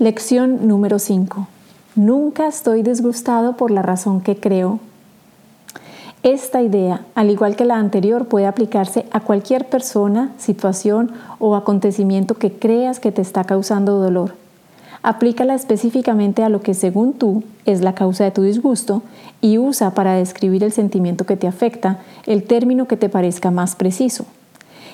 Lección número 5. Nunca estoy disgustado por la razón que creo. Esta idea, al igual que la anterior, puede aplicarse a cualquier persona, situación o acontecimiento que creas que te está causando dolor. Aplícala específicamente a lo que según tú es la causa de tu disgusto y usa para describir el sentimiento que te afecta el término que te parezca más preciso.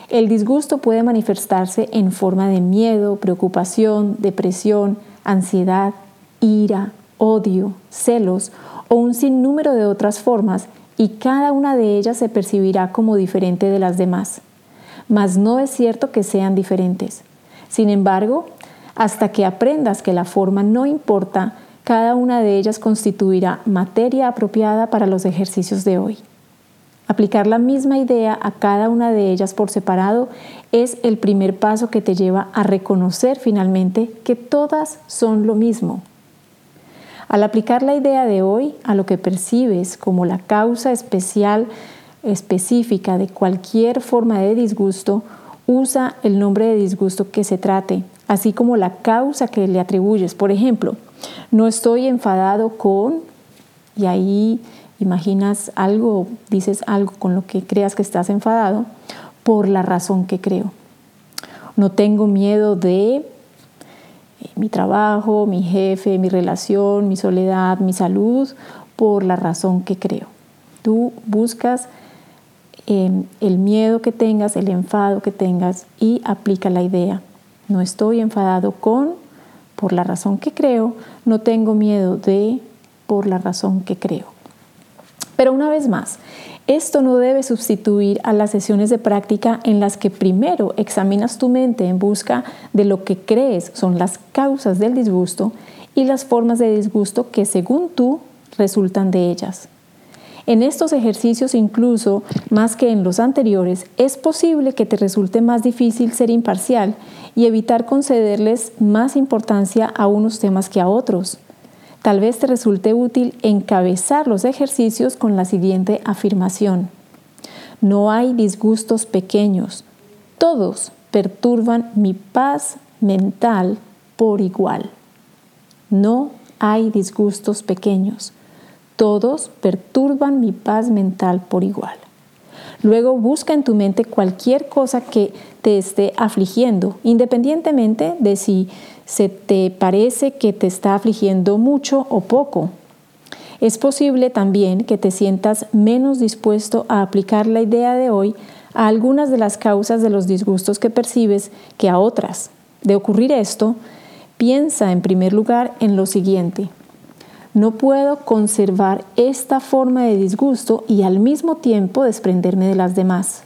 El disgusto puede manifestarse en forma de miedo, preocupación, depresión, ansiedad, ira, odio, celos o un sinnúmero de otras formas y cada una de ellas se percibirá como diferente de las demás. Mas no es cierto que sean diferentes. Sin embargo, hasta que aprendas que la forma no importa, cada una de ellas constituirá materia apropiada para los ejercicios de hoy. Aplicar la misma idea a cada una de ellas por separado es el primer paso que te lleva a reconocer finalmente que todas son lo mismo. Al aplicar la idea de hoy a lo que percibes como la causa especial específica de cualquier forma de disgusto, usa el nombre de disgusto que se trate, así como la causa que le atribuyes. Por ejemplo, no estoy enfadado con, y ahí imaginas algo, dices algo con lo que creas que estás enfadado, por la razón que creo. No tengo miedo de eh, mi trabajo, mi jefe, mi relación, mi soledad, mi salud, por la razón que creo. Tú buscas em, el miedo que tengas, el enfado que tengas y aplica la idea. No estoy enfadado con, por la razón que creo, no tengo miedo de, por la razón que creo. Pero una vez más, esto no debe sustituir a las sesiones de práctica en las que primero examinas tu mente en busca de lo que crees son las causas del disgusto y las formas de disgusto que según tú resultan de ellas. En estos ejercicios incluso, más que en los anteriores, es posible que te resulte más difícil ser imparcial y evitar concederles más importancia a unos temas que a otros. Tal vez te resulte útil encabezar los ejercicios con la siguiente afirmación. No hay disgustos pequeños. Todos perturban mi paz mental por igual. No hay disgustos pequeños. Todos perturban mi paz mental por igual. Luego busca en tu mente cualquier cosa que te esté afligiendo, independientemente de si se te parece que te está afligiendo mucho o poco. Es posible también que te sientas menos dispuesto a aplicar la idea de hoy a algunas de las causas de los disgustos que percibes que a otras. De ocurrir esto, piensa en primer lugar en lo siguiente. No puedo conservar esta forma de disgusto y al mismo tiempo desprenderme de las demás.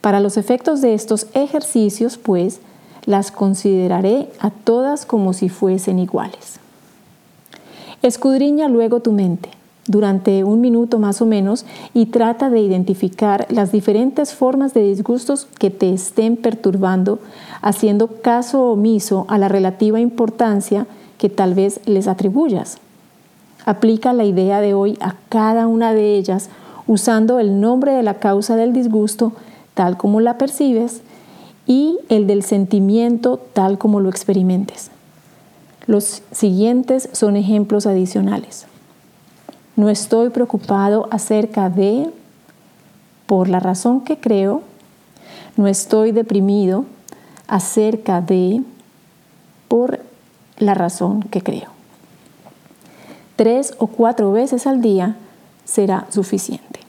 Para los efectos de estos ejercicios, pues, las consideraré a todas como si fuesen iguales. Escudriña luego tu mente durante un minuto más o menos y trata de identificar las diferentes formas de disgustos que te estén perturbando, haciendo caso omiso a la relativa importancia que tal vez les atribuyas. Aplica la idea de hoy a cada una de ellas usando el nombre de la causa del disgusto tal como la percibes y el del sentimiento tal como lo experimentes. Los siguientes son ejemplos adicionales. No estoy preocupado acerca de, por la razón que creo, no estoy deprimido acerca de, por la razón que creo. Tres o cuatro veces al día será suficiente.